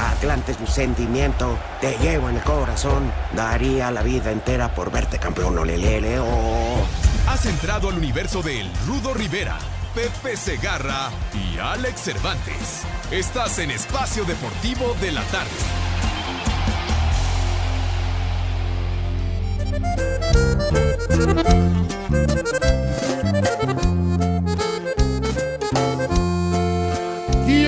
Atlante es mi sentimiento, te llevo en el corazón. Daría la vida entera por verte campeón, olelele. Has entrado al universo de El Rudo Rivera, Pepe Segarra y Alex Cervantes. Estás en Espacio Deportivo de la Tarde.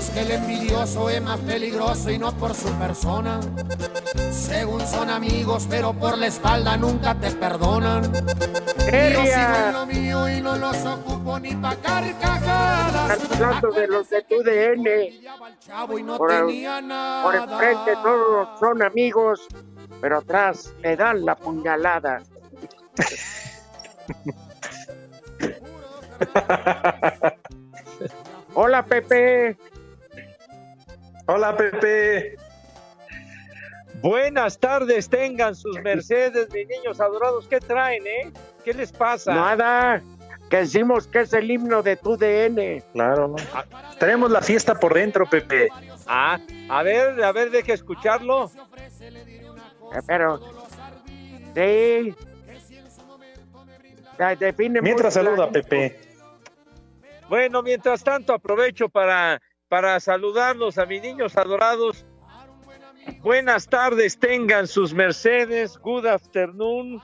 Es que el envidioso es más peligroso y no por su persona. Según son amigos, pero por la espalda nunca te perdonan. Yo sigo en lo mío y no los ocupo ni pa' carcajadas. Hablando de los de tu DN. No Por, enfrente todos son amigos, pero atrás me dan la puñalada. Hola Pepe. Hola Pepe. Buenas tardes, tengan sus mercedes, mis niños adorados. ¿Qué traen, eh? ¿Qué les pasa? Nada, que decimos que es el himno de tu DN. Claro. Tenemos la fiesta por dentro, Pepe. Ah, a ver, a ver, deje escucharlo. Eh, Pero, sí. Define Mientras saluda. Pepe. Bueno, mientras tanto aprovecho para, para saludarlos a mis niños adorados. Buenas tardes, tengan sus mercedes. Good afternoon.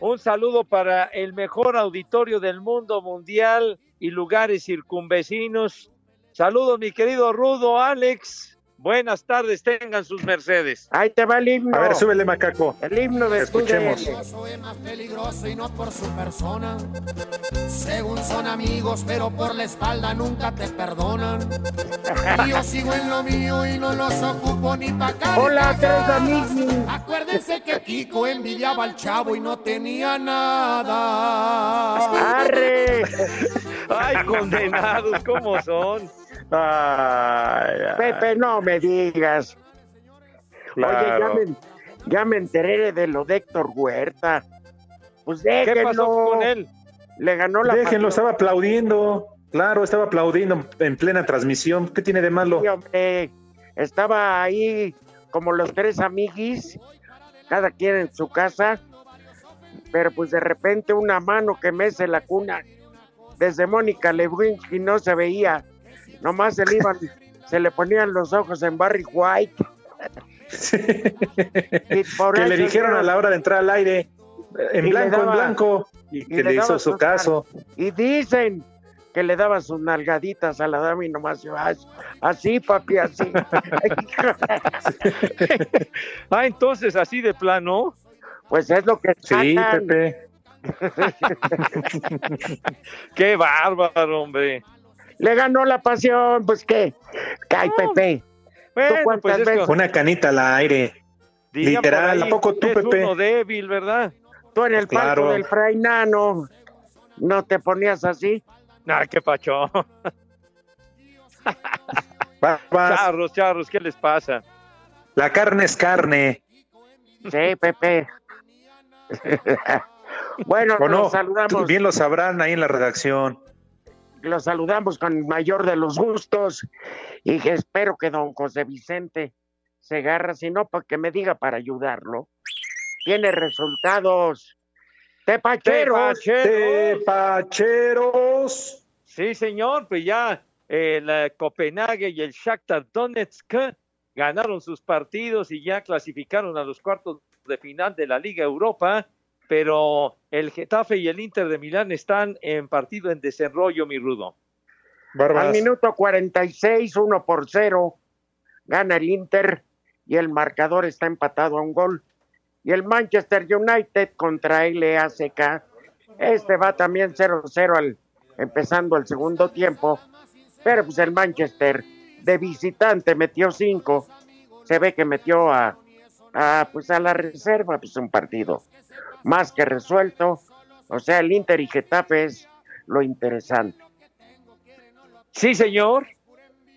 Un saludo para el mejor auditorio del mundo mundial y lugares circunvecinos. Saludos, mi querido Rudo, Alex. Buenas tardes, tengan sus mercedes. Ahí te va el himno. A ver, súbele, macaco. El himno de Escuchemos. Es más peligroso y no por su persona. Según son amigos, pero por la espalda nunca te perdonan. Y yo sigo en lo mío y no los ocupo ni pa' Hola, tres amigos. Acuérdense que Kiko envidiaba al chavo y no tenía nada. ¡Arre! Ay, condenados, ¿cómo son? Ay, ay, Pepe, no me digas. Oye, ya me, ya me enteré de lo de Héctor Huerta. Pues ¿Qué déjenlo. pasó con él? Le ganó la Déjenlo, pasión. estaba aplaudiendo. Claro, estaba aplaudiendo en plena transmisión. ¿Qué tiene de malo? Sí, hombre. Estaba ahí como los tres amiguis, cada quien en su casa, pero pues de repente una mano que mece la cuna desde Mónica Lewinsky no se veía, nomás se le iban, se le ponían los ojos en Barry White. Y por que le dijeron a la hora de entrar al aire, en Y blanco, en blanco, y, y que le hizo su caso. Y dicen que le daba sus nalgaditas a la dama y nomás yo, "Ay, así, papi, así. Ah, entonces así de plano. pues es lo que Sí, sacan. Pepe. Qué bárbaro, hombre. Le ganó la pasión, pues qué. Ay, Pepe. Bueno, pues es veces? que, Una canita al aire. por literal, ahí, ¿a poco tú, Pepe? uno débil, ¿verdad? Tú en el palco Claro. del Fray Nano, ¿no te ponías así? Ah, qué pacho. Vas. Charros, charros, ¿qué les pasa? La carne es carne. Sí, Pepe. bueno, nos saludamos. Bien lo sabrán ahí en la redacción. Lo saludamos con el mayor de los gustos y que espero que don José Vicente se agarra, si no, para que me diga para ayudarlo. Tiene resultados. Tepacheros. Tepacheros. Sí, señor, pues ya el eh, Copenhague y el Shakhtar Donetsk ganaron sus partidos y ya clasificaron a los cuartos de final de la Liga Europa, pero el Getafe y el Inter de Milán están en partido en desarrollo, mi rudo. Al minuto 46, 1 por 0, gana el Inter y el marcador está empatado a un gol. Y el Manchester United contra LACK, este va también 0-0 al empezando el segundo tiempo, pero pues el Manchester de visitante metió 5, se ve que metió a, a, pues a la reserva, pues un partido más que resuelto, o sea, el Inter y Getafe es lo interesante. Sí, señor,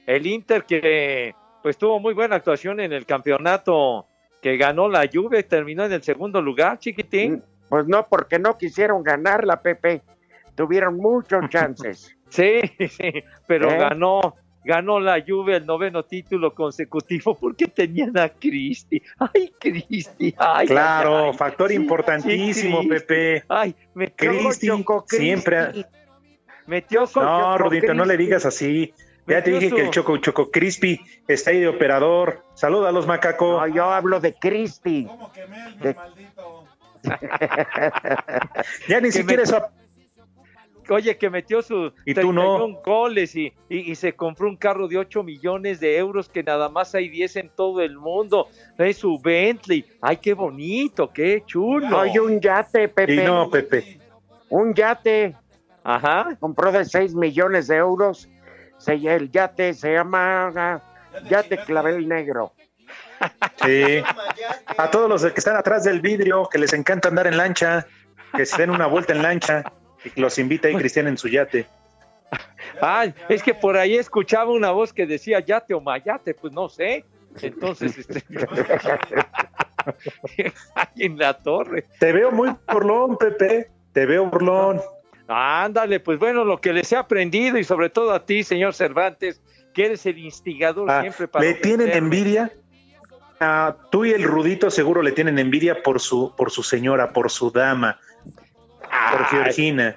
el Inter que pues tuvo muy buena actuación en el campeonato que ganó la Juve, terminó en el segundo lugar, chiquitín. Mm, pues no, porque no quisieron ganar la Pepe, tuvieron muchos chances. sí, sí, pero ¿Eh? ganó, ganó la Juve el noveno título consecutivo porque tenían a Cristi. Ay, Cristi. Ay, claro, factor importantísimo, Pepe. Ay, me Cristi siempre. Metió No, Rodito, no le digas así. Ya te dije que el Choco Choco Crispy está ahí de operador. Salúdalos, macaco. No, yo hablo de Crispy. ¿Cómo que Melvin, maldito? ya ni siquiera eso. Oye, que metió sus ¿Y tú no? goles y, y, y, se compró un carro de 8 millones de euros que nada más hay 10 en todo el mundo. Es su Bentley. Ay, qué bonito, qué chulo. Oye, un yate, Pepe. Y no, Pepe. Un yate. Ajá. Compró de 6 millones de euros se, el yate se llama Yate Clavel Negro. Sí. A todos los que están atrás del vidrio, que les encanta andar en lancha, que se den una vuelta en lancha los invita ahí Cristian en su yate. Ah, es que por ahí escuchaba una voz que decía yate o mayate, pues no sé. Entonces, este... en la torre. Te veo muy burlón, Pepe. Te veo burlón. Ándale, pues bueno, lo que les he aprendido y sobre todo a ti, señor Cervantes, que eres el instigador ah, siempre para. ¿Le tienen envidia? Ah, tú y el Rudito seguro le tienen envidia por su, por su señora, por su dama, por Georgina.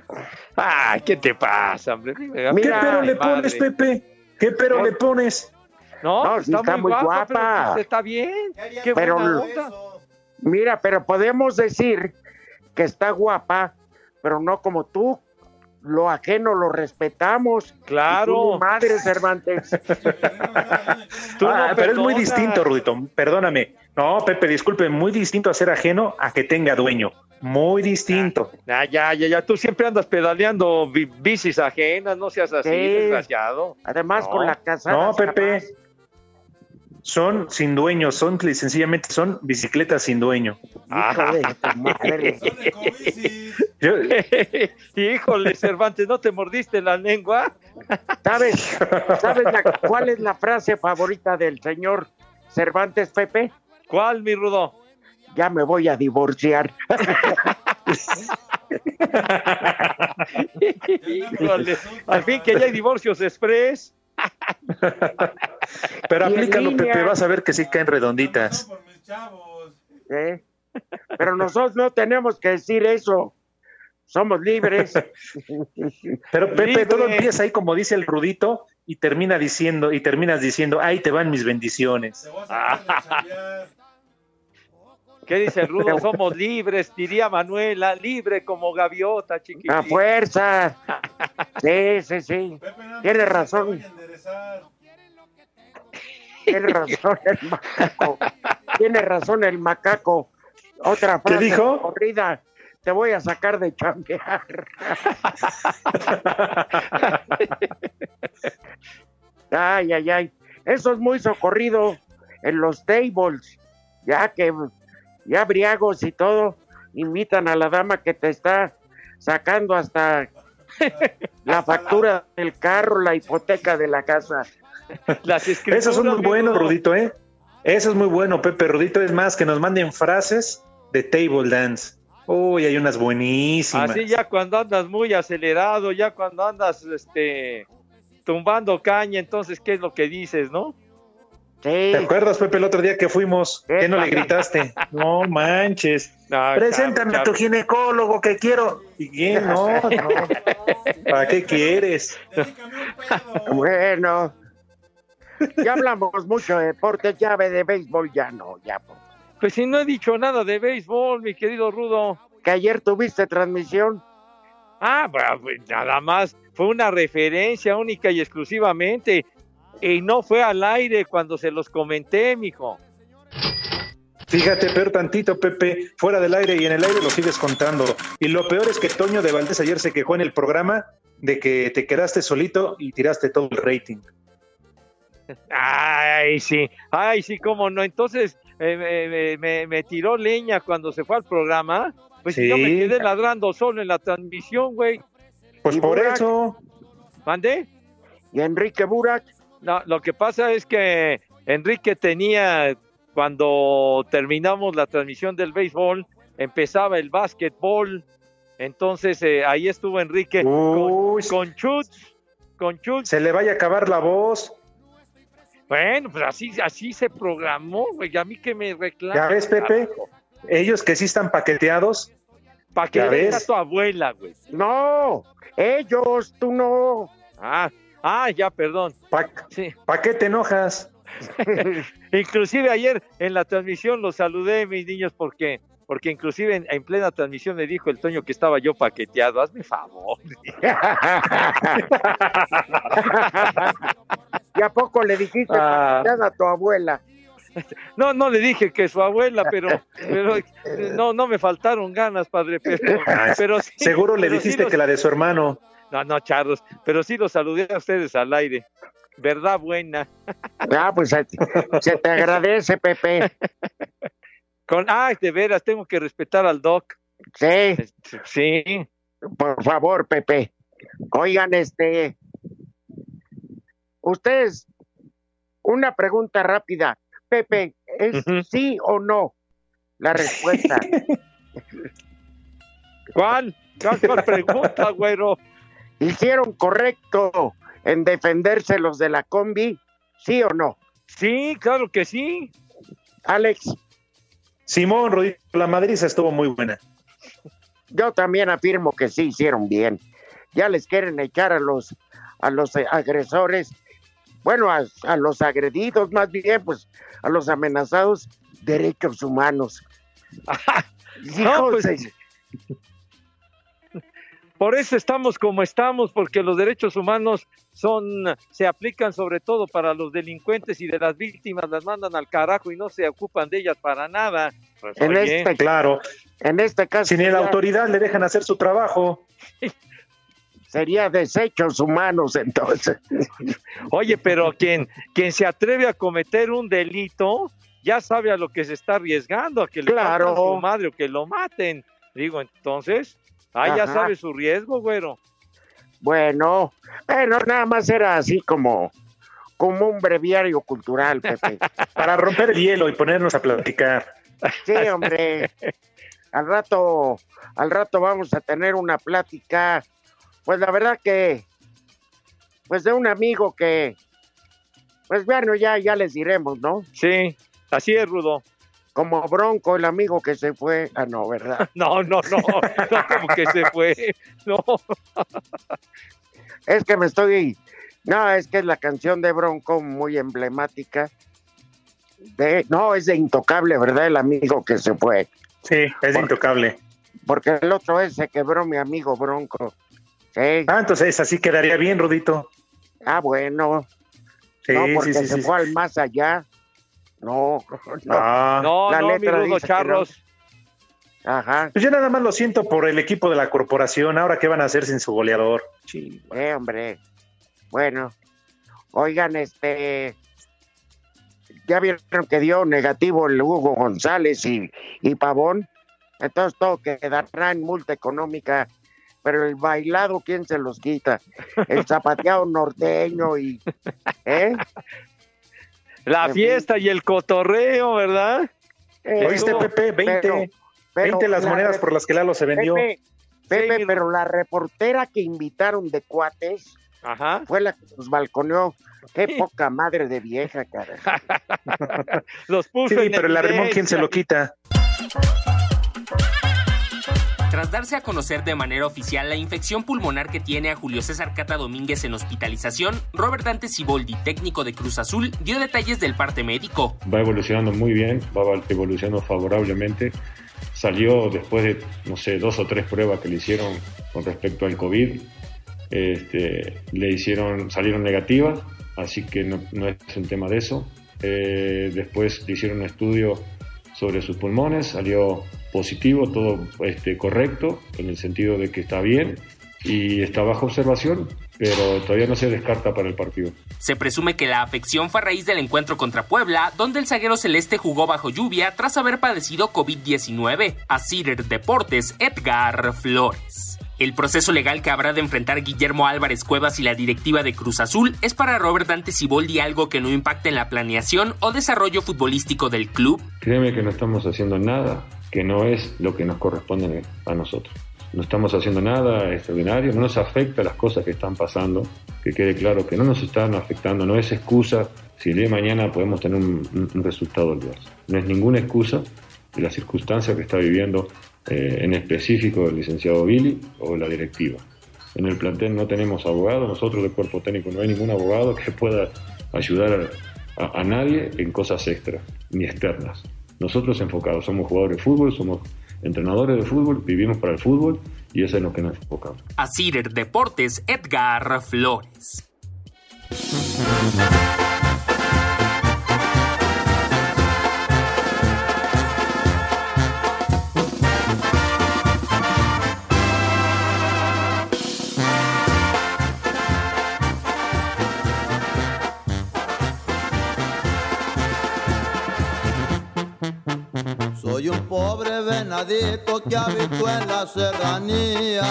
Ay, ¿qué te pasa, hombre? Mira, ¿Qué pero le pones, Pepe? ¿Qué pero le pones? No, no está, está, muy, guapa. guapa. Pues, está bien. Qué pero, mira, pero podemos decir que está guapa pero no como tú. Lo ajeno lo respetamos. Claro. madre, Cervantes. ah, pero es muy distinto, Rudito. Perdóname. No, Pepe, disculpe, muy distinto a ser ajeno a que tenga dueño. Muy distinto. Ya, ya, ya, ya. Tú siempre andas pedaleando bicis ajenas, no seas así, desgraciado. Además, con la casa. No, Pepe son sin dueño, son sencillamente son bicicletas sin dueño. Híjole, Cervantes, ¿no te mordiste la lengua? ¿Sabes, ¿sabes cuál es la frase favorita del señor Cervantes Pepe? ¿Cuál, mi rudo? Ya me voy a divorciar. Fin que ya hay divorcios express. Pero aplícalo, Pepe, vas a ver que sí caen redonditas. ¿Eh? Pero nosotros no tenemos que decir eso. Somos libres. Pero Pepe, todo empieza ahí como dice el Rudito y termina diciendo, y terminas diciendo, ahí te van mis bendiciones. ¿Qué dice el Rudo? Somos libres, diría Manuela, libre como gaviota, chiquitita. A fuerza. Sí, sí, sí. Tiene razón. Tiene razón el macaco. Tiene razón el macaco. Otra frase ¿Qué dijo? corrida. Te voy a sacar de chambear. ay, ay, ay. Eso es muy socorrido en los tables. Ya que ya briagos y todo invitan a la dama que te está sacando hasta la factura del carro, la hipoteca de la casa. Las Eso es muy bueno, Rudito, ¿eh? Eso es muy bueno, Pepe Rudito. Es más, que nos manden frases de table dance. Uy, hay unas buenísimas. Así ya cuando andas muy acelerado, ya cuando andas este tumbando caña, entonces ¿qué es lo que dices, no? ¿Te acuerdas, Pepe, el otro día que fuimos? ¿Qué no le gritaste? No manches. Preséntame a tu ginecólogo que quiero. ¿Y quién? No, no. ¿Para qué quieres? Bueno, ya hablamos mucho de deporte, llave de béisbol, ya no, ya. Pues si no he dicho nada de béisbol, mi querido Rudo. Que ayer tuviste transmisión. Ah, pues nada más, fue una referencia única y exclusivamente y no fue al aire cuando se los comenté, mijo. Fíjate, peor tantito, Pepe, fuera del aire y en el aire lo sigues contando. Y lo peor es que Toño de Valdés ayer se quejó en el programa de que te quedaste solito y tiraste todo el rating. Ay, sí, ay, sí, cómo no. Entonces eh, me, tiró leña cuando se fue al programa. Pues yo me quedé ladrando solo en la transmisión, güey. Pues por eso. ¿Mandé? ¿Y Enrique Burak? No, lo que pasa es que Enrique tenía, cuando terminamos la transmisión del béisbol, empezaba el básquetbol. Entonces eh, ahí estuvo Enrique con, con Chutz, con Chutz. Se le vaya a acabar la voz. Bueno, pues así, así se programó, güey. A mí que me reclama. ¿Ya ves, Pepe? Ellos que sí están paqueteados. ¿Para que a tu abuela, güey? No, ellos, tú no. Ah, Ah, ya, perdón. ¿Para qué te enojas? inclusive ayer en la transmisión los saludé, mis niños, porque porque inclusive en, plena transmisión me dijo el Toño que estaba yo paqueteado. Hazme favor. ¿Y a poco le dijiste ah. a tu abuela? No, no le dije que su abuela, pero, pero no, no me faltaron ganas, padre. Pero, ah, seguro le dijiste que la de su hermano. No, no, Charlos, pero sí los saludé a ustedes al aire. ¿Verdad buena? Ah, pues se te agradece, Pepe. Con, ah, de veras, tengo que respetar al Doc. Sí. Sí. Por favor, Pepe. Oigan, este. Ustedes, una pregunta rápida. Pepe, ¿es sí o no la respuesta? ¿Cuál? ¿Cuál, pregunta, güero? ¿Hicieron correcto en defenderse los de la combi? ¿Sí o no? Sí, claro que sí. Alex. Simón, Rodrigo, la Madrid estuvo muy buena. Yo también afirmo que sí hicieron bien. Ya les quieren echar a los, a los agresores, bueno, a, los agredidos más bien, pues a los amenazados derechos humanos. no, pues, por eso estamos como estamos, porque los derechos humanos son, se aplican sobre todo para los delincuentes y de las víctimas, las mandan al carajo y no se ocupan de ellas para nada. Pues, en este, claro. En este caso. Si ni la autoridad le dejan hacer su trabajo. Sería desechos humanos entonces. Oye, pero quien, quien se atreve a cometer un delito, ya sabe a lo que se está arriesgando, a que le claro. a su madre o que lo maten. Digo, entonces, Ah, ya sabe su riesgo, güero. Bueno, bueno, nada más era así como, como un breviario cultural, Pepe. Para romper el hielo y ponernos a platicar. Sí, hombre. Al rato, al rato vamos a tener una plática. Pues la verdad que, pues de un amigo que, pues bueno, ya, ya les diremos, ¿no? Sí, así es, Rudo como Bronco, el amigo que se fue. Ah, no, ¿verdad? No, no, no, no como que se fue. No. Es que me estoy. No, es que es la canción de Bronco muy emblemática. De... No, es de Intocable, ¿verdad? El amigo que se fue. Sí, es de Intocable. Porque el otro es se quebró mi amigo Bronco. Sí. Ah, entonces así quedaría bien, Rudito. Ah, bueno. Sí, no, porque sí, sí, se fue al más allá. No, no, ah. no, la letra mi Charros. Ajá. Pues yo nada más lo siento por el equipo de la corporación. Ahora, ¿qué van a hacer sin su goleador? Sí, eh, hombre. Bueno, oigan, este. Ya vieron que dio negativo el Hugo González y, y Pavón. Entonces todo quedará en multa económica. Pero el bailado, ¿quién se los quita? El zapateado norteño y. ¿Eh? La fiesta y el cotorreo, ¿verdad? ¿Oíste, Pepe? 20. 20 las monedas por las que Lalo se vendió. Pepe, pero la reportera que invitaron de cuates fue la que nos balconeó. Qué poca madre de vieja, cara. Los puso sí, pero el arrimón, ¿quién se lo quita? Tras darse a conocer de manera oficial la infección pulmonar que tiene a Julio César Cata Domínguez en hospitalización, Robert Dante Siboldi, técnico de Cruz Azul, dio detalles del parte médico. Va evolucionando muy bien, va evolucionando favorablemente. Salió después de, no sé, dos o tres pruebas que le hicieron con respecto al COVID. Este, le hicieron, salieron negativas, así que no, es un tema de eso. Eh, después le hicieron un estudio sobre sus pulmones, salió positivo, todo este, correcto, en el sentido de que está bien y está bajo observación, pero todavía no se descarta para el partido. Se presume que la afección fue a raíz del encuentro contra Puebla, donde el zaguero celeste jugó bajo lluvia tras haber padecido COVID-19. A Cider Deportes, Edgar Flores. El proceso legal que habrá de enfrentar Guillermo Álvarez Cuevas y la directiva de Cruz Azul es para Robert Dante Siboldi algo que no impacte en la planeación o desarrollo futbolístico del club. Créeme que no estamos haciendo nada que no es lo que nos corresponde a nosotros. No estamos haciendo nada extraordinario, no nos afecta las cosas que están pasando, que quede claro que no nos están afectando, no es excusa si el día de mañana podemos tener un, resultado adverso. No es ninguna excusa de las circunstancias que está viviendo eh, en específico el licenciado Billy o la directiva. En el plantel no tenemos abogado, nosotros del cuerpo técnico no hay ningún abogado que pueda ayudar a nadie en cosas extras ni externas. Nosotros enfocados, somos jugadores de fútbol, somos entrenadores de fútbol, vivimos para el fútbol y eso es lo que nos enfocamos. A Deportes, Edgar Flores. Pobre venadito que habito en la serranía.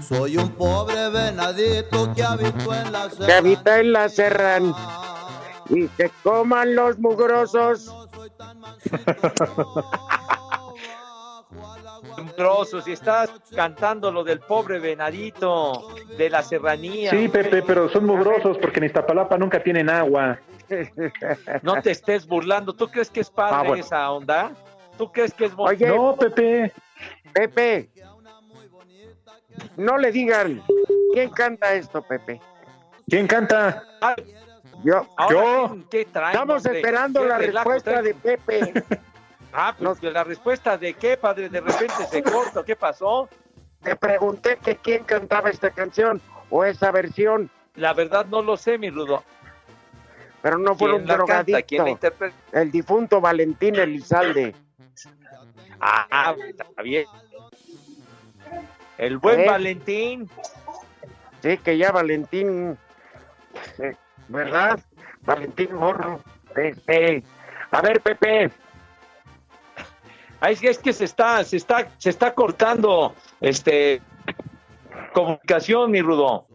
Soy un pobre venadito que habito en la serranía. Que habita en la serranía. Y que coman los mugrosos. mugrosos y estás cantando lo del pobre venadito de la serranía. Sí, Pepe, pero son mugrosos porque en Iztapalapa nunca tienen agua. No te estés burlando. ¿Tú crees que es padre ah, esa onda? ¿Tú crees que es Oye, No, Pepe. Pepe. No le digan. ¿Quién canta esto, Pepe? ¿Quién canta? yo. yo. Estamos esperando la respuesta de Pepe. Ah, pues la respuesta de qué, padre, de repente se corta, ¿qué pasó? Te pregunté que quién cantaba esta canción o esa versión. La verdad no lo sé, mi Rudo pero no fue un drogadicto. El difunto Valentín Elizalde. Ah, está bien. El buen ¿Eh? Valentín. Sí, que ya Valentín, eh, ¿verdad? Valentín Morro. Este, a ver, Pepe. es que se está, se está, se está cortando este comunicación, mi Rudo.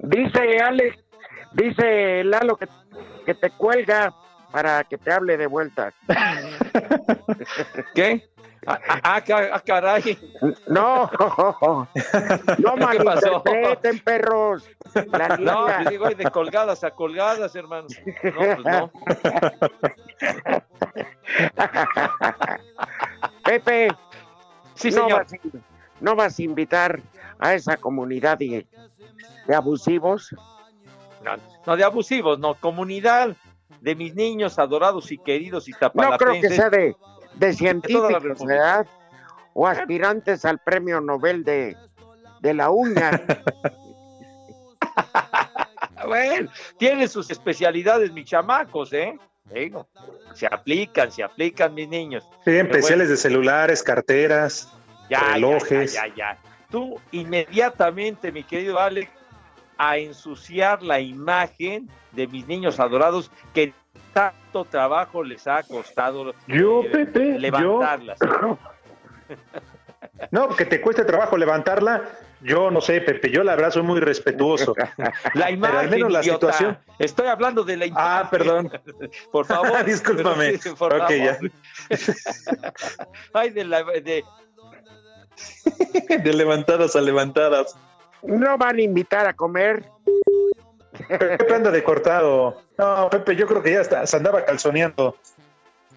Dice Alex, dice Lalo que que te cuelga para que te hable de vuelta. ¿Qué? Ah, ah, ah, ah caray. No, no malinterpreten, perros. La no, pues digo, de colgadas a colgadas, hermano. No, pues no. Pepe, sí, señor. No vas, no vas a invitar a esa comunidad de, de abusivos. No, no de abusivos, no, comunidad de mis niños adorados y queridos y No creo que sea de, de científicos, ¿verdad? O aspirantes al premio Nobel de, de la uña. bueno, tienen sus especialidades, mis chamacos, ¿eh? se aplican, se aplican mis niños. Sí, especiales de celulares, carteras, relojes. ya, ya, ya. Tú inmediatamente, mi querido Alex, a ensuciar la imagen de mis niños adorados que tanto trabajo les ha costado yo, eh, levantarlas. No, que te cueste trabajo levantarla Yo no sé, Pepe, yo la verdad soy muy respetuoso. la imagen, al menos la situación. Estoy hablando de la imagen. Ah, perdón. Por favor. Discúlpame. Por ok, ya. Ay, de, la, de... de levantadas a levantadas. ¿No van a invitar a comer? Pepe anda de cortado. No, Pepe, yo creo que ya está, se andaba calzoneando.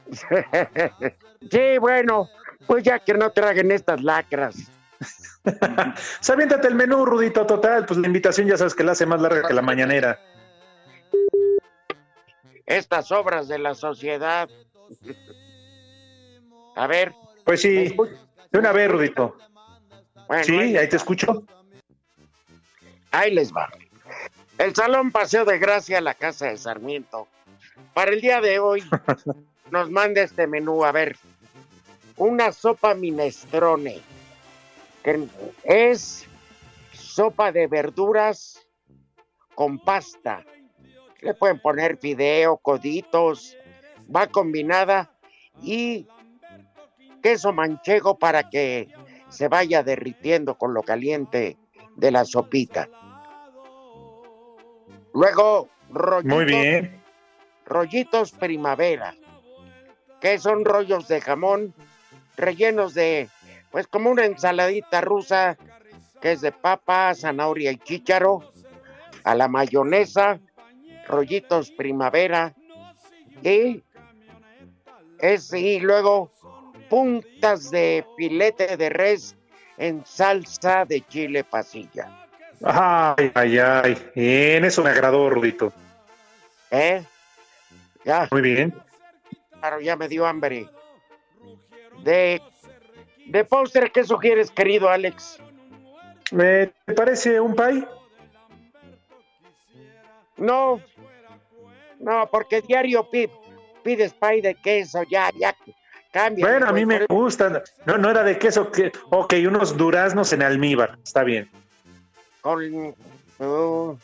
sí, bueno, pues ya que no traguen estas lacras. Sabiéntate el menú, Rudito, total. Pues la invitación ya sabes que la hace más larga que la mañanera. Estas obras de la sociedad. A ver. Pues sí, de una vez, Rudito. sí, ahí te escucho. Ahí les va. El Salón Paseo de Gracia, la Casa de Sarmiento. Para el día de hoy nos manda este menú. A ver, una sopa minestrone, que es sopa de verduras con pasta. Le pueden poner fideo, coditos, va combinada y queso manchego para que se vaya derritiendo con lo caliente de la sopita. Luego, rollitos, Muy bien. rollitos primavera, que son rollos de jamón rellenos de, pues como una ensaladita rusa, que es de papa, zanahoria y chícharo, a la mayonesa, rollitos primavera, y, es, y luego puntas de filete de res en salsa de chile pasilla. Ay, ay, ay. Bien, eso me agradó, Rudito. ¿Eh? Ya. Muy bien. Claro, ya me dio hambre. De, de póster, ¿qué sugieres, querido Alex? ¿Me parece un pay? No, no, porque diario pides pay de queso, ya, ya, cambia. Bueno, a mí me gustan. No, no era de queso, que, ok, unos duraznos en almíbar, está bien con uh,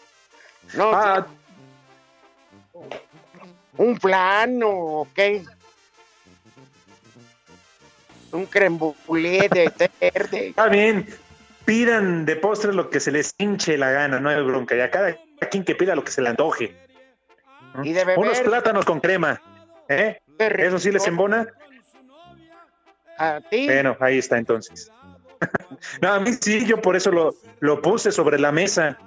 no ah. un plano o qué un creme de verde. Está bien. Pidan de postre lo que se les hinche la gana no hay bronca. Ya cada, quien que pida lo que se le antoje. ¿Y de unos plátanos con crema ¿eh? eso sí les embona a ti. Bueno ahí está entonces no, a mí sí, yo por eso lo, lo puse sobre la mesa.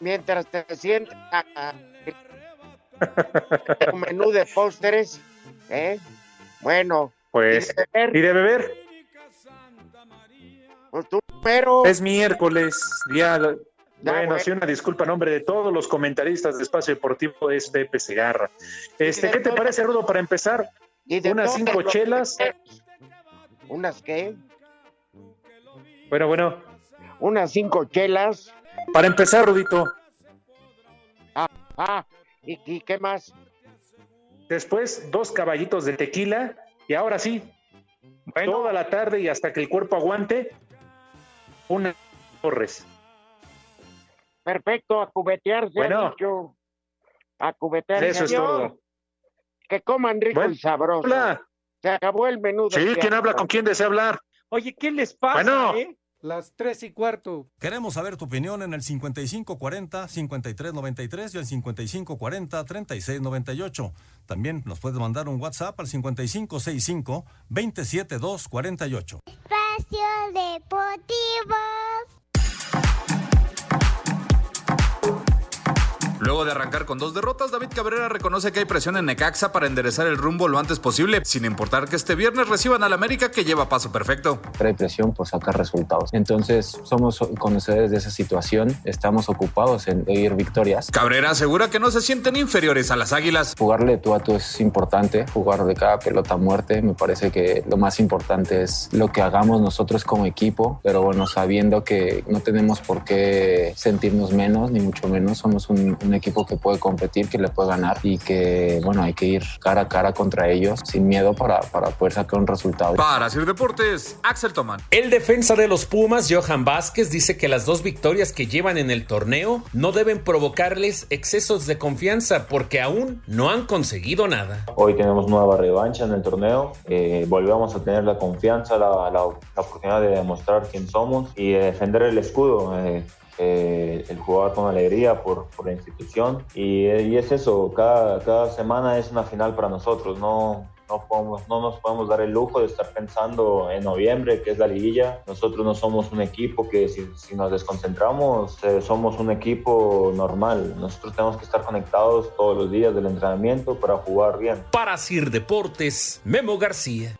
Mientras te sientas un menú de pósteres, ¿eh? Bueno. Pues, ¿y de beber? Pues pero... Es miércoles, día... bueno, bueno, una disculpa en nombre de todos los comentaristas de Espacio Deportivo, es Pepe Segarra. Este, ¿Qué te parece, Rudo, para empezar? Unas cinco chelas. ¿Unas qué? Bueno, bueno. Unas cinco chelas. Para empezar, Rudito. Ah, ah, ¿y, qué más? Después, dos caballitos de tequila. Y ahora sí, toda la tarde y hasta que el cuerpo aguante, una torres. Perfecto, a cubetearse. Bueno, a cubetearse. Eso es todo. Que coman rico y sabroso. Hola. Se acabó el menú. Sí, ¿quién habla? ¿Con quién desea hablar? Oye, ¿qué les pasa? Bueno. Eh? Las tres y cuarto. Queremos saber tu opinión en el 5540-5393 y el 5540-3698. También nos puedes mandar un WhatsApp al 5565-27248. Espacio Deportivo. Luego de arrancar con dos derrotas, David Cabrera reconoce que hay presión en Necaxa para enderezar el rumbo lo antes posible, sin importar que este viernes reciban al América que lleva paso perfecto. Hay presión por sacar resultados. Entonces, somos conocedores de esa situación, estamos ocupados en ir victorias. Cabrera asegura que no se sienten inferiores a las Águilas. Jugarle tú a tú es importante, jugar de cada pelota a muerte. Me parece que lo más importante es lo que hagamos nosotros como equipo, pero bueno, sabiendo que no tenemos por qué sentirnos menos, ni mucho menos, somos un un equipo que puede competir, que le puede ganar y que, bueno, hay que ir cara a cara contra ellos sin miedo para, para poder sacar un resultado. Para hacer deportes, Axel Toman. El defensa de los Pumas, Johan Vázquez, dice que las dos victorias que llevan en el torneo no deben provocarles excesos de confianza porque aún no han conseguido nada. Hoy tenemos nueva revancha en el torneo, eh, volvemos a tener la confianza, la, la, oportunidad de demostrar quién somos y defender el escudo. Eh, eh, el jugar con alegría por, por la institución y, y, es eso, cada, cada semana es una final para nosotros, no, no, podemos, no nos podemos dar el lujo de estar pensando en noviembre, que es la liguilla. Nosotros no somos un equipo que si, si nos desconcentramos, eh, somos un equipo normal. Nosotros tenemos que estar conectados todos los días del entrenamiento para jugar bien. Para Sir Deportes, Memo García.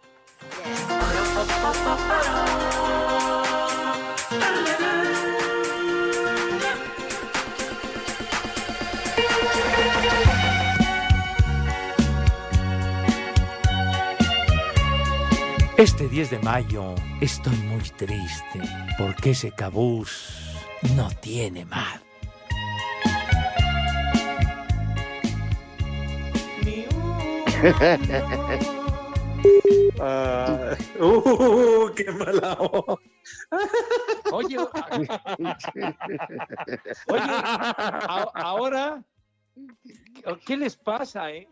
Este 10 de mayo estoy muy triste porque ese cabús no tiene más. uh, uh, qué mala onda. Oye, oye, ahora, ¿qué les pasa, eh?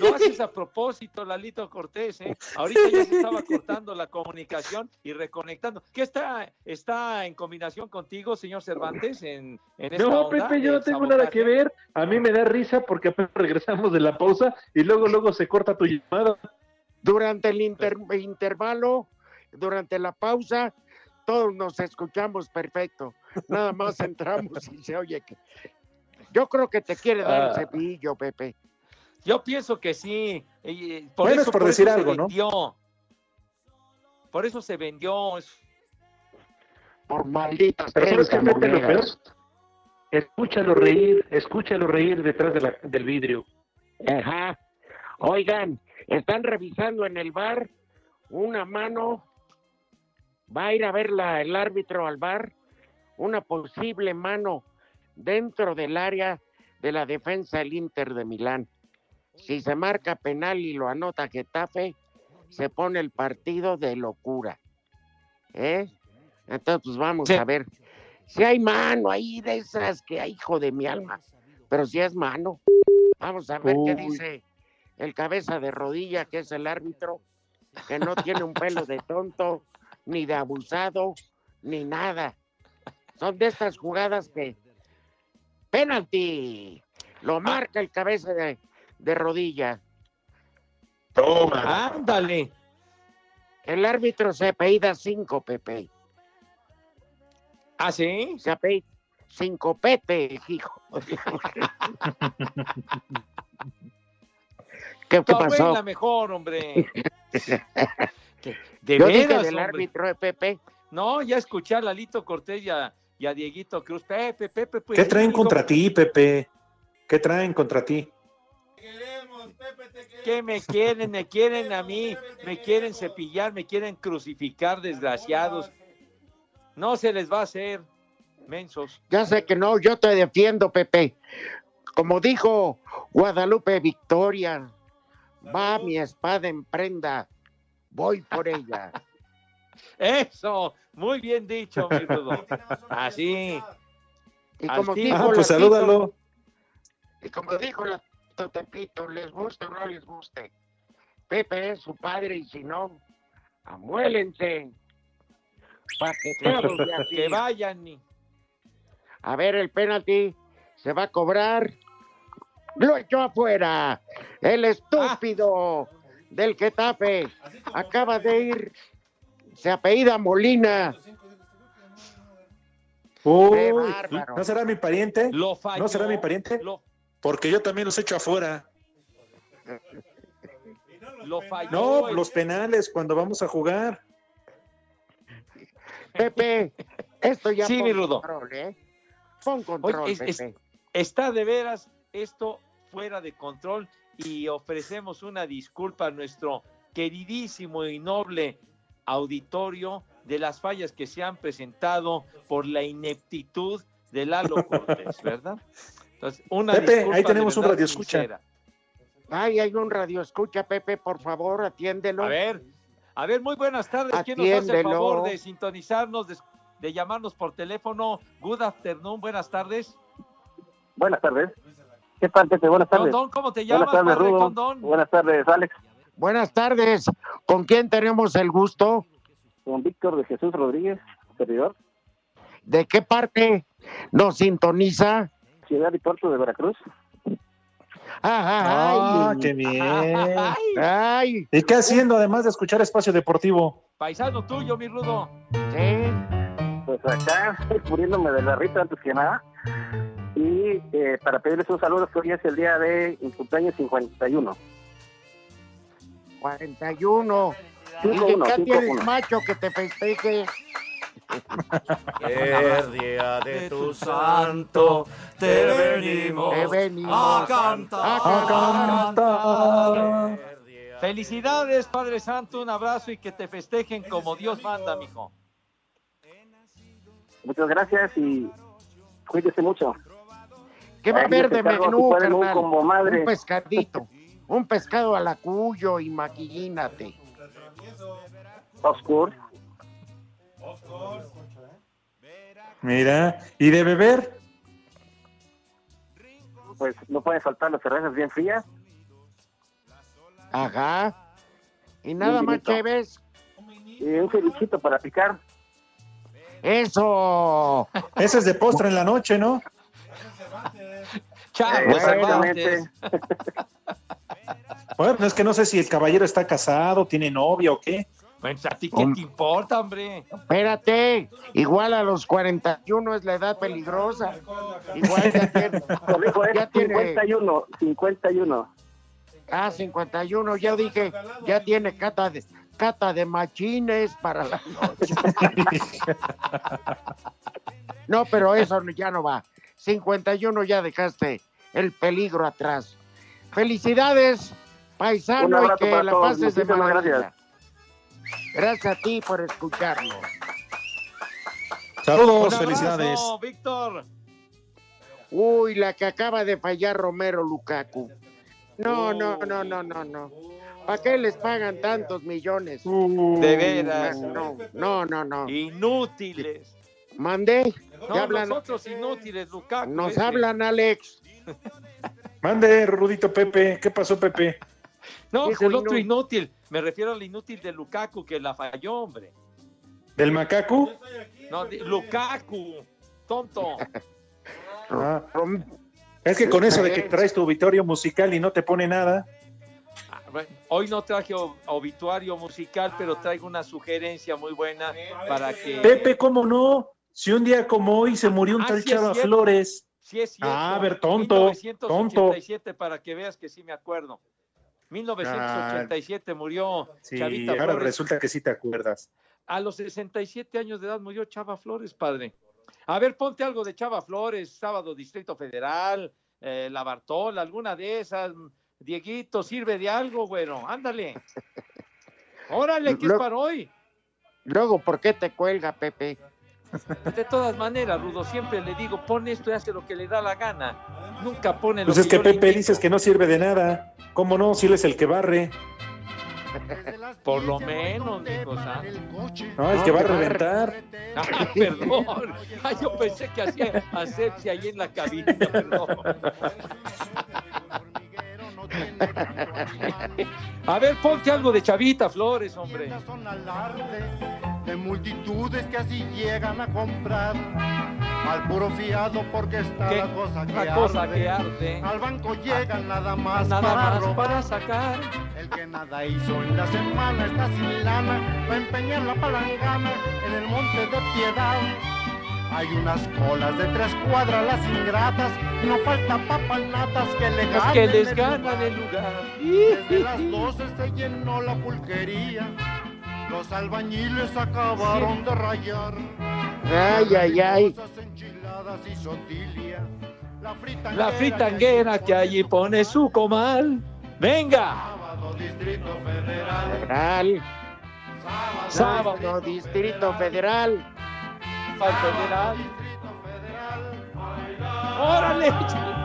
Lo haces a propósito, Lalito Cortés, ¿eh? Ahorita ya se estaba cortando la comunicación y reconectando. ¿Qué está, está en combinación contigo, señor Cervantes, en, en esta No, onda Pepe, yo no tengo sabotaje? nada que ver. A mí me da risa porque apenas regresamos de la pausa y luego, luego se corta tu llamada. Durante el inter- intervalo, durante la pausa, todos nos escuchamos perfecto. Nada más entramos y se oye que. Yo creo que te quiere dar el Ah. cepillo, Pepe. Yo pienso que sí. Por Bueno, eso, es por decir eso se algo, ¿no? vendió. Por eso se vendió. Por malditas Pero ¿sabes qué, lo peor? Escúchalo reír, escúchalo reír detrás de la- del vidrio. Ajá. Oigan, están revisando en el bar una mano. Va a ir a ver la- el árbitro al bar. Una posible mano dentro del área de la defensa del Inter de Milán. Si se marca penal y lo anota Getafe, se pone el partido de locura. ¿Eh? Entonces, pues vamos Sí. a ver. Si hay mano ahí de esas que hay, hijo de mi alma. Pero si es mano. Vamos a ver qué dice el cabeza de rodilla, que es el árbitro, que no tiene un pelo de tonto, ni de abusado, ni nada. Son de estas jugadas que. ¡Penalti! Lo marca el cabeza de, de rodilla. Toma. Ándale. El árbitro se apellida cinco, Pepe. ¿Ah, sí? Se apellida cinco Pete, hijo. ¿Qué, pasó? mejor, hombre. De Yo dije veras, del hombre. árbitro de Pepe. No, ya escuché a Lalito Cortés y a, y a Dieguito Cruz. Pepe, Pepe, pues. ¿Qué traen contra ti, Pepe? ¿Qué traen contra ti? ¿Qué me quieren? Me quieren a mí, me quieren cepillar, me quieren crucificar, desgraciados. No se les va a hacer, mensos. Ya sé que no, yo te defiendo, Pepe. Como dijo Guadalupe Victoria, va mi espada en prenda, voy por ella. Eso, muy bien dicho, mi Rudo. Así. Y como dijo Ah, pues la salúdalo. Tito- y como dijo la Tito Tepito, les guste o no les guste, Pepe es su padre y si no, amuélense. Así. Que vayan. y- A ver, el penalti se va a cobrar. Lo echó afuera. El estúpido del Getafe acaba de ir. Se apellida Molina. Uy. ¿No será mi pariente? Lo falló. ¿No será mi pariente? Lo, Porque yo también los echo afuera. lo falló. No, los penales cuando vamos a jugar. Pepe, esto ya Sí, pon mi Rudo. control, ¿eh? Pon control, Oye, es- es- Pepe. está de veras esto fuera de control y ofrecemos una disculpa a nuestro queridísimo y noble auditorio de las fallas que se han presentado por la ineptitud de Lalo Cortés, ¿verdad? Pepe, ahí tenemos un radio escucha. Ay, hay un radio escucha, Pepe, por favor, atiéndelo. A ver, a ver, muy buenas tardes. ¿Quién nos hace el favor de sintonizarnos, de, llamarnos por teléfono? Good afternoon, buenas tardes. Buenas tardes. ¿Qué tal, Pepe? Buenas tardes. Condón, ¿cómo te llamas, buenas tardes, Rudo. Condón? Buenas tardes, Alex. Buenas tardes. ¿Con quién tenemos el gusto? Con Víctor de Jesús Rodríguez, servidor. ¿De qué parte nos sintoniza? Ciudad y Puerto de Veracruz. Ah, qué bien. Ay. ¿Y qué haciendo además de escuchar Espacio Deportivo? Paisano tuyo, mi rudo. Sí. Pues acá, muriéndome de la rita antes que nada. Y eh, para pedirles un saludo, que hoy es el día de cumpleaños 51. 41. ¿Y qué tienes, macho, que te festeje? El día de tu santo te venimos, a cantar. Felicidades, Padre Santo, un abrazo y que te festejen como Dios manda, mijo. Muchas gracias y cuídese mucho. ¿Qué va a haber de menú, Como madre. Un pescadito, un pescado al acuyo, imagínate. Oscuro. Mira, ¿y de beber? Pues no pueden faltar las cervezas bien frías. Ajá. Y nada más chéves. Y un cevichito para picar. Eso. Ese es de postre en la noche, ¿no? Exactamente. Bueno, es que no sé si el caballero está casado, tiene novia o qué. Pues, ¿a ti qué te importa, hombre? Espérate, igual a los 41 es la edad peligrosa. Igual ya tiene. ya 51, 51. Ah, 51, ya dije, ya tiene cata de, cata de machines para la noche. no, pero eso ya no va. 51 ya dejaste el peligro atrás. Felicidades, paisano, y que la pases de maravilla. Gracias a ti por escucharnos. Saludos, felicidades. Víctor. Uy, la que acaba de fallar Romero Lukaku. No, no, no, no, no, no. ¿Para qué les pagan tantos millones? de veras. No, no, no, no. Inútiles. Mandé. No, hablan? nosotros inútiles, Lukaku. Nos este. hablan, Alex. Mande, Rudito Pepe. ¿Qué pasó, Pepe? No, el otro inútil. Me refiero al inútil de Lukaku que la falló, hombre. ¿Del macaco? No, de Lukaku, tonto. Ah, es que con eso de que traes tu obituario musical y no te pone nada. Ah, hoy no traje obituario musical, pero traigo una sugerencia muy buena para que. Pepe, ¿cómo no? Si un día como hoy se murió un ah, tal Chava Flores. Sí es cierto. Ah, a ver, tonto. 1987, tonto. para que veas que sí me acuerdo. 1987 murió sí, Chavita ahora resulta que sí te acuerdas. A los 67 años de edad murió Chava Flores, padre. A ver, ponte algo de Chava Flores, sábado Distrito Federal, eh, La Bartola, alguna de esas. Dieguito, sirve de algo, bueno, ándale. Órale, ¿qué es para hoy? Luego, ¿por qué te cuelga, Pepe? De todas maneras, Rudo, siempre le digo, pone esto y hace lo que le da la gana. Nunca pone lo pues es que Pepe dices que no sirve de nada. ¿Cómo no? Si él es el que barre. Por lo menos, dijo No, el que va a reventar. Ah, perdón. yo pensé que hacía asepsia ahí en la cabina, perdón. A ver, ponte algo de Chavita Flores, hombre de multitudes que así llegan a comprar al puro fiado porque está la cosa, que, cosa que, arde. Al banco llegan nada más, nada para, más robar. para sacar. El que nada hizo en la semana está sin lana para empeñar la palangana en el monte de piedad. Hay unas colas de tres cuadras las ingratas, no falta papanatas que le ganan. que les ganan el lugar. Desde las doce se llenó la pulquería los albañiles acabaron de rayar. Ay, ay, ay. La fritanguera que allí pone su comal. Venga. Sábado Distrito Federal. Federal. Sábado, Distrito Federal. Federal. Órale.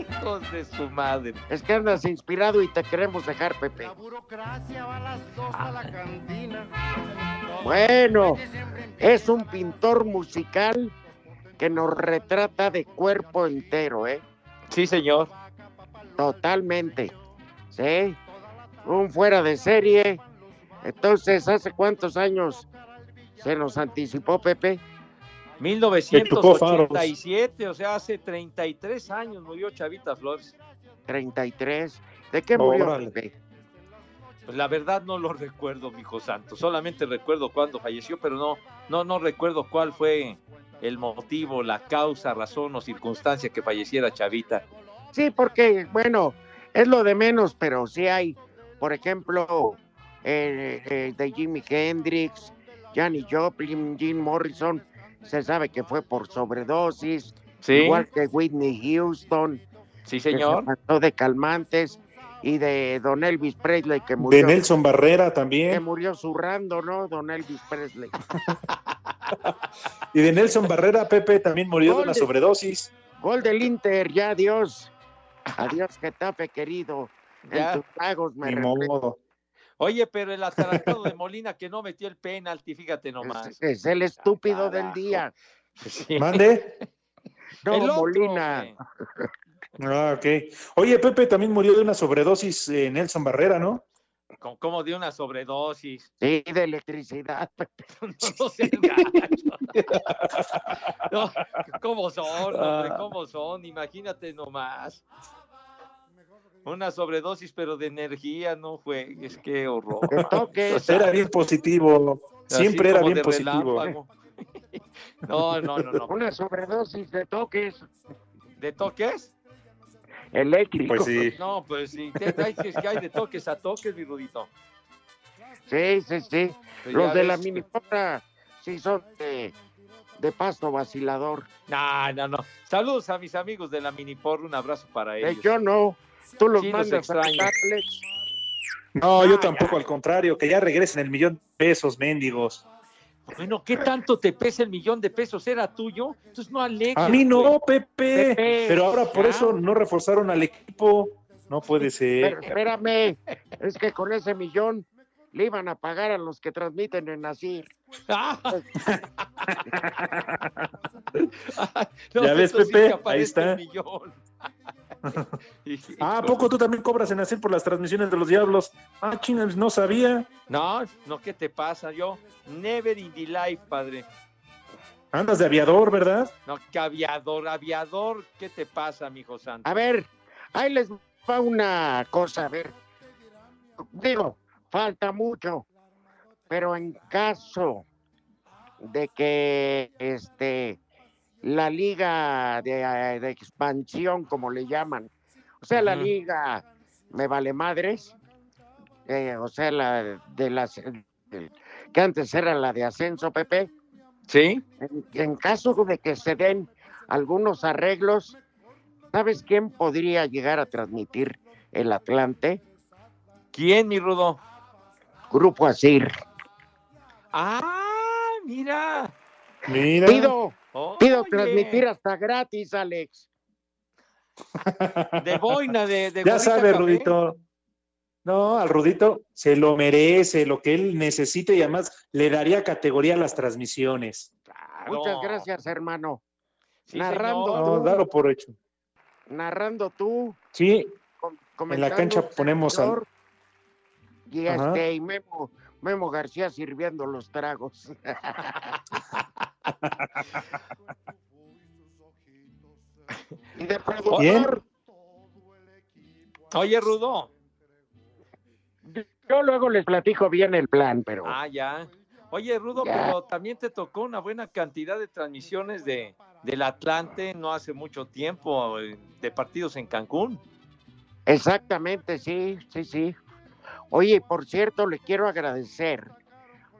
Hijos de su madre. Es que andas inspirado y te queremos dejar, Pepe. Bueno, es un pintor musical que nos retrata de cuerpo entero, ¿eh? Sí, señor. Totalmente. Sí. Un fuera de serie. Entonces, ¿hace cuántos años se nos anticipó, Pepe? 1987, o sea, hace 33 años murió Chavita Flores. 33. ¿De qué murió, Pepe? Pues la verdad no lo recuerdo, mi hijo santo. Solamente recuerdo cuándo falleció, pero no, no, no recuerdo cuál fue el motivo, la causa, razón o circunstancia que falleciera Chavita. Sí, porque, bueno, es lo de menos, pero sí hay, por ejemplo, eh, eh, de Jimi Hendrix, Johnny Joplin, Jim Morrison, se sabe que fue por sobredosis, igual que Whitney Houston. Sí, señor. Que se de calmantes y de Don Elvis Presley que murió. De Nelson Barrera también. Que murió zurrando, ¿no? Don Elvis Presley. y de Nelson Barrera, Pepe también murió de una sobredosis. Gol del Inter, ya adiós. Adiós, Getafe querido. En tus tragos me Oye, pero el atarantado de Molina que no metió el penalti, fíjate nomás. Es, el estúpido del día. ¿Mande? No, Molina. Ah, ok. Oye, Pepe también murió de una sobredosis eh, Nelson Barrera, ¿no? ¿Cómo de una sobredosis? Sí, de electricidad. no, ¿Cómo son, hombre? Ah. ¿Cómo son? Imagínate nomás. Una sobredosis, pero de energía, no fue. Es que horror. era bien positivo. Siempre era bien positivo. no, no, no, no. Una sobredosis de toques. ¿De toques? eléctrico. Pues sí. No, pues sí. Hay, que hay de toques a toques, mi Rudito. Sí, sí, sí. Pues Los de la mini sí son de, pasto vacilador. No, no, no. Saludos a mis amigos de la Minipor, un abrazo para ellos. yo no. Tú los mandas a No, yo tampoco, al contrario, que ya regresen el millón de pesos, mendigos. Bueno, ¿qué tanto te pesa el millón de pesos? ¿Era tuyo? Entonces no alegues. A mí no, Pepe. Pero ahora por eso no reforzaron al equipo. No puede ser. espérame, es que con ese millón le iban a pagar a los que transmiten en Nasir. ya ves, Pepe, ahí está. ah, ¿a poco tú también cobras en hacer por las transmisiones de los diablos? Ah, chinas, no sabía. No, no, ¿qué te pasa? Yo, never in the life, padre. Andas de aviador, ¿verdad? No, que aviador, aviador, ¿qué te pasa, mijo santo? A ver, ahí les va una cosa, a ver. Digo, falta mucho, pero en caso de que este la liga de, expansión, como le llaman. O sea, la liga me vale madres. Eh, o sea, la de las que antes era la de ascenso, Pepe. Sí. En, caso de que se den algunos arreglos, ¿sabes quién podría llegar a transmitir el Atlante? ¿Quién, mi Rudo? Grupo Asir. Ah, mira. Mira. Pido, pido transmitir hasta gratis, Alex. De boina, de, de Ya sabe, Rudito. No, al Rudito se lo merece, lo que él necesita y además le daría categoría a las transmisiones. Muchas gracias, hermano. narrando. No, por hecho. Narrando tú. Sí. En la cancha ponemos al. Y este, y Memo, Memo García sirviendo los tragos. y de productor. Oye, Rudo. Yo luego les platico bien el plan, pero. Ah, ya. Oye, Rudo, pero también te tocó una buena cantidad de transmisiones de, del Atlante no hace mucho tiempo, eh, de partidos en Cancún. Exactamente, sí, sí, sí. Oye, por cierto, le quiero agradecer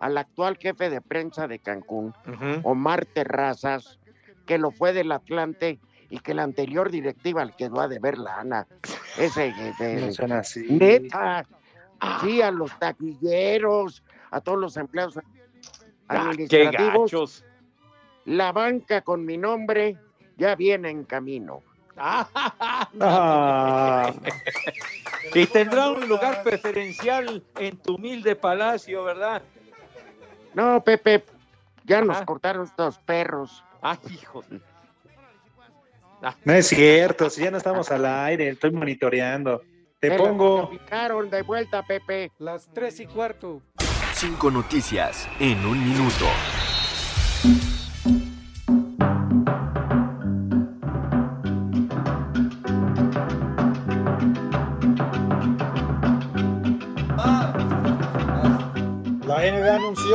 al actual jefe de prensa de Cancún, Omar Terrazas, que lo fue del Atlante y que la anterior directiva le quedó a deber la Ana. Ese, así. neta, sí, a los taquilleros, a todos los empleados ah, administrativos. la banca con mi nombre ya viene en camino. Ah. y tendrá un lugar preferencial en tu humilde palacio, ¿verdad? No, Pepe, ya nos cortaron estos perros. Ay, hijo. No es cierto, si ya no estamos al aire, estoy monitoreando. Te Me pongo. De vuelta, Pepe. Las tres y cuarto. Cinco noticias en un minuto.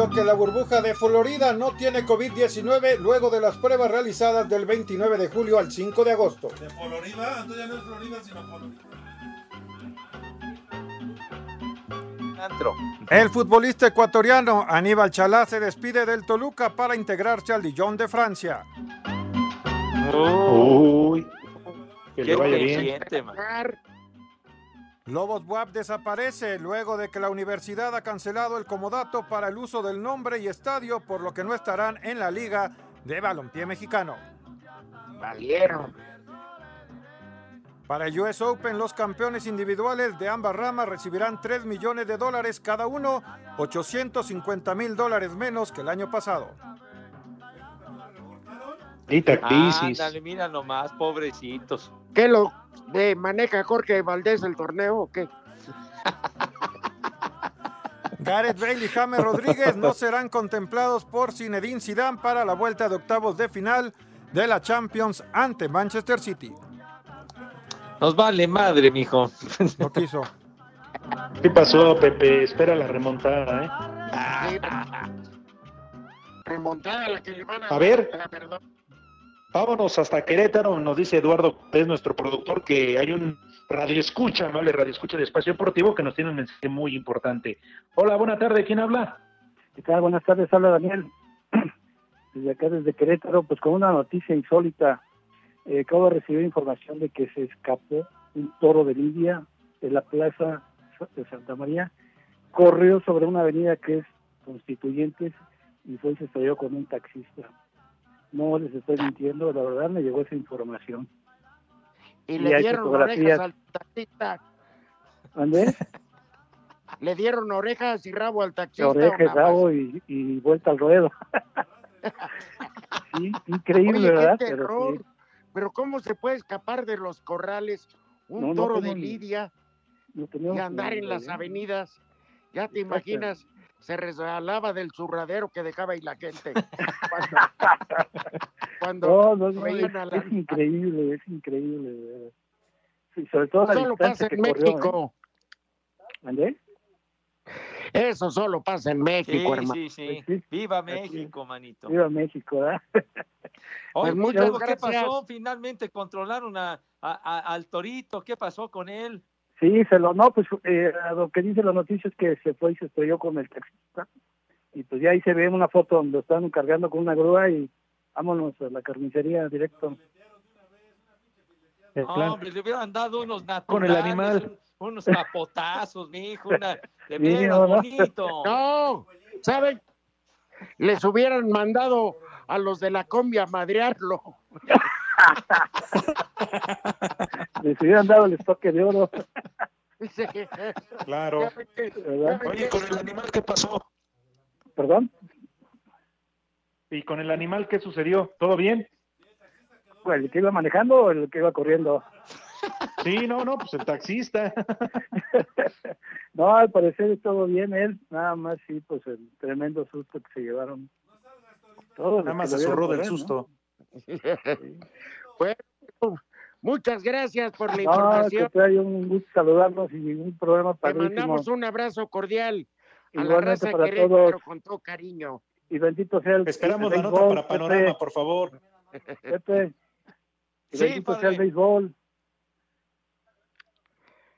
Anunció que la burbuja de Florida no tiene COVID-19 luego de las pruebas realizadas del 29 de julio al 5 de agosto. ¿De Florida? Entonces ya no es Florida, sino Florida. El futbolista ecuatoriano Aníbal Chalá se despide del Toluca para integrarse al Dijon de Francia. Uy, que Qué le vaya bien Lobos Buap desaparece luego de que la universidad ha cancelado el comodato para el uso del nombre y estadio, por lo que no estarán en la Liga de Balompié Mexicano. Valieron. Para el US Open, los campeones individuales de ambas ramas recibirán 3 millones de dólares cada uno, 850 mil dólares menos que el año pasado. Dita crisis. Ándale, mira nomás, pobrecitos. ¿Qué lo de maneja Jorge Valdés el torneo o qué? Gareth Bale y James Rodríguez no serán contemplados por Zinedine Zidane para la vuelta de octavos de final de la Champions ante Manchester City. Nos vale madre, mijo. No quiso. ¿Qué pasó, Pepe? Espera la remontada, ¿eh? Remontada la que le van a A ver. dar, perdón. Vámonos hasta Querétaro, nos dice Eduardo Cortés, nuestro productor, que hay un radio escucha, ¿vale? Radio escucha de Espacio Deportivo que nos tiene un mensaje muy importante. Hola, buena tarde, ¿quién habla? ¿Qué tal? Buenas tardes, habla Daniel. Desde acá, desde Querétaro, pues con una noticia insólita. Eh, acabo de recibir información de que se escapó un toro de Lidia de la plaza de Santa María, corrió sobre una avenida que es Constituyentes y fue y se estrelló con un taxista. No les estoy mintiendo, la verdad me llegó esa información. Y, Y le dieron orejas al taxista. ¿Andé? Le dieron orejas y rabo al taxista. Oreja, o nada más? rabo y, y vuelta al ruedo. sí, increíble, Oye, qué ¿verdad? terror. Pero sí. Pero ¿cómo se puede escapar de los corrales un No, no toro de lidia no y andar en las avenidas? Ya te imaginas, se resbalaba del zurradero que dejaba ahí la gente. Cuando, No, cuando no, no, es, la- es increíble, es increíble. Sí, sobre todo la Solo distancia pasa en corrió, ¿eh? México. ¿Andé? Eso solo pasa en México, Sí, hermano. sí, sí. Pues sí. Viva México, manito. Viva México, ¿verdad? Oye, Pues muchas luego, ¿qué pasó? Finalmente controlaron a, a- a- al torito. ¿Qué pasó con él? Sí, se lo, no, pues eh, lo que dice la noticia es que se fue y se estrelló con el taxista. Y pues ya ahí se ve una foto donde lo están cargando con una grúa y vámonos a la carnicería directo. Plan. Hombre, le hubieran dado unos naturales, Con el animal. un- unos capotazos, mijo, una, de ¿no? bonito. No, ¿saben? Les hubieran mandado a los de la combi a madrearlo. Les hubieran dado el estoque de oro. Sí. Claro. Oye, con el animal, ¿qué pasó? ¿Perdón? ¿Y con el animal qué sucedió? ¿Todo bien? ¿El que iba manejando o el que iba corriendo? Sí, no, no, pues el taxista. No, al parecer todo bien él, nada más sí, pues el tremendo susto que se llevaron. Todos Nada más que se zurró del correr, ¿no? susto. Bueno, muchas gracias por la No, información. contrario, un gusto saludarlos y un programa Te padrísimo. mandamos un abrazo cordial a la raza para Querétaro todos. con todo cariño. Y bendito sea el Esperamos el la nota para Panorama, Pepe, por favor. Pepe. Y Sí, bendito sea el béisbol.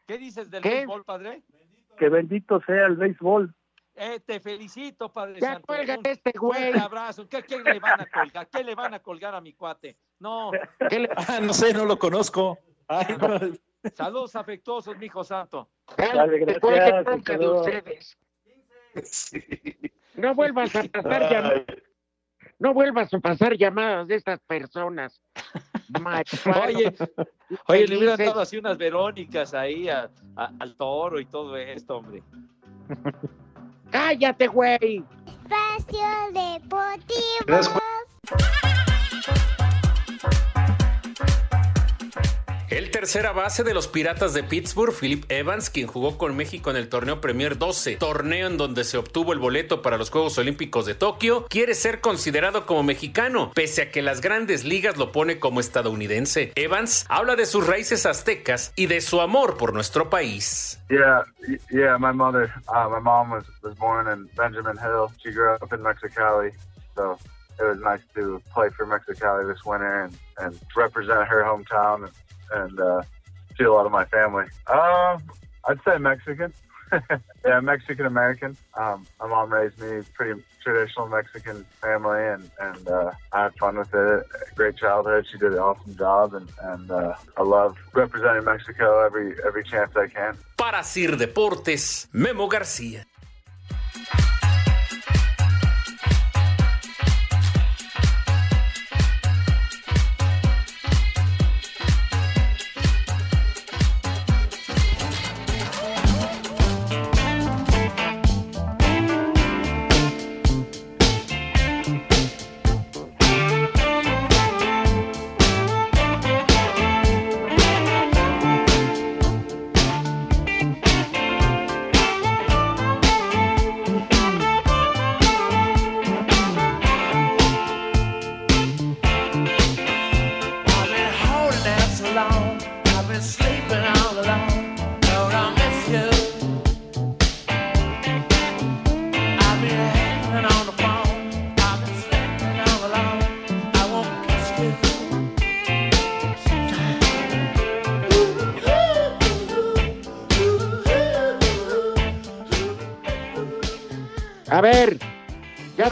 ¿Qué dices del ¿Qué? béisbol, padre? Que bendito sea el béisbol. Eh, te felicito, Padre Ya Santo. cuélgate Un este güey. fuerte abrazo. ¿Qué, ¿Qué le van a colgar? ¿Qué le van a colgar a mi cuate? No, ¿Qué le- Ah, no sé, no lo conozco. Ay, no. saludos afectuosos, mi hijo santo. Dale, gracias, de saludos. ustedes. No vuelvas a pasar llamadas. No vuelvas a pasar llamadas de estas personas. oye, oye, le hubieran dado así unas Verónicas ahí al toro y todo esto, hombre. ¡Cállate, güey! Espacio Deportivo. El tercera base de los Piratas de Pittsburgh, Philip Evans, quien jugó con México en el torneo Premier 12, torneo en donde se obtuvo el boleto para los Juegos Olímpicos de Tokio, quiere ser considerado como mexicano, pese a que las grandes ligas lo pone como estadounidense. Evans habla de sus raíces aztecas y de su amor por nuestro país. Yeah, yeah, my mother, uh, my mom was, born in Benjamin Hill. She grew up in Mexicali, so it was nice to play for Mexicali this winter and, represent her hometown. And uh, see a lot of my family. Um, I'd say Mexican. yeah, Mexican American. Um, my mom raised me pretty traditional Mexican family, and and uh, I had fun with it. Great childhood. She did an awesome job, and and uh, I love representing Mexico every every chance I can. Para Sir Deportes, Memo García.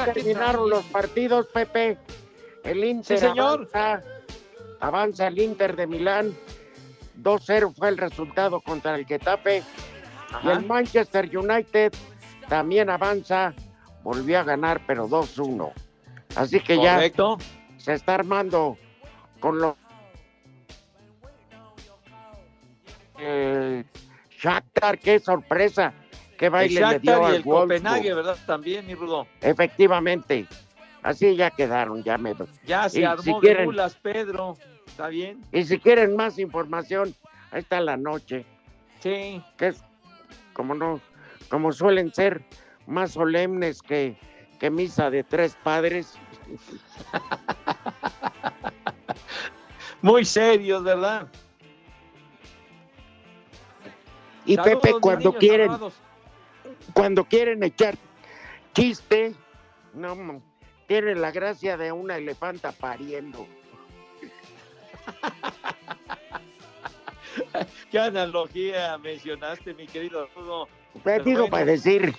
Terminaron los partidos, Pepe. El Inter señor. Avanza, el Inter de Milán. 2-0 fue el resultado contra el Getafe. Y el Manchester United también avanza. Volvió a ganar, pero 2-1. Así que ya se está armando con los eh, Shakhtar, qué sorpresa qué baile le dio y el Copenhague, ¿verdad? También, mi Rudo. Efectivamente. Así ya quedaron, ya me... Ya se armó si quieren, Pedro. ¿Está bien? Y si quieren más información, ahí está la noche. Sí. Que es, como no, como suelen ser, más solemnes que, que misa de tres padres. Muy serios, ¿verdad? Y Pepe, cuando quieren, cuando quieren echar chiste, no, tienen la gracia de una elefanta pariendo. ¿Qué analogía mencionaste, mi querido Rudo? Te digo para decir,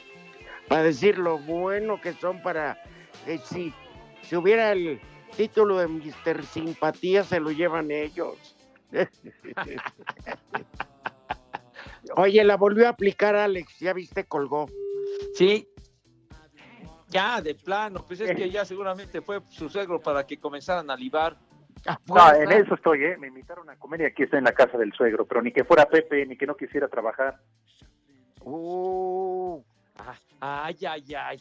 para decir lo bueno que son para eh, si, si hubiera el título de Mister Simpatía se lo llevan ellos. Oye, la volvió a aplicar Alex, ya viste, colgó. Sí. Ya, de plano, pues es que ya seguramente fue su suegro para que comenzaran a libar. Ah, no, en eso estoy, ¿eh? Me invitaron a comer y aquí estoy en la casa del suegro, pero ni que fuera Pepe, ni que no quisiera trabajar. Uh. Ay, ay, ay.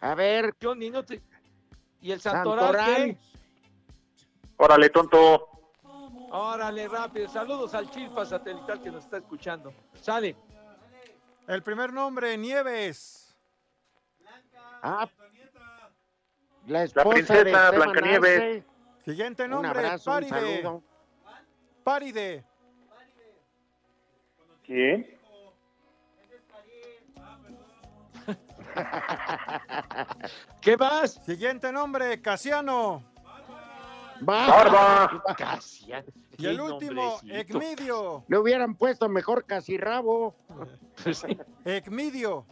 a ver. Johnny, no te... ¿Y el Santoral, Órale, tonto. Órale, rápido. Saludos al Chilpa satelital que nos está escuchando. Sale. El primer nombre, Nieves. Ah, la esposa la princesa de Blancanieves. Siguiente nombre, un Paride. Paride. ¿Quién? ¿Qué más? Siguiente nombre, Casiano. Barba. Y el último, Ecmidio. Le hubieran puesto mejor casi rabo. Ecmidio.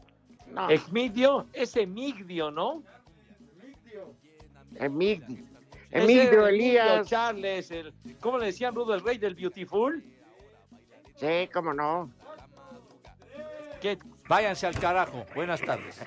No. Ecmidio es Emigdio, ¿no? Emigdio. Emigdio Elías. Charles, el, ¿cómo le decían Rudo, el rey del Beautiful? Sí, cómo no. Váyanse al carajo. Buenas tardes.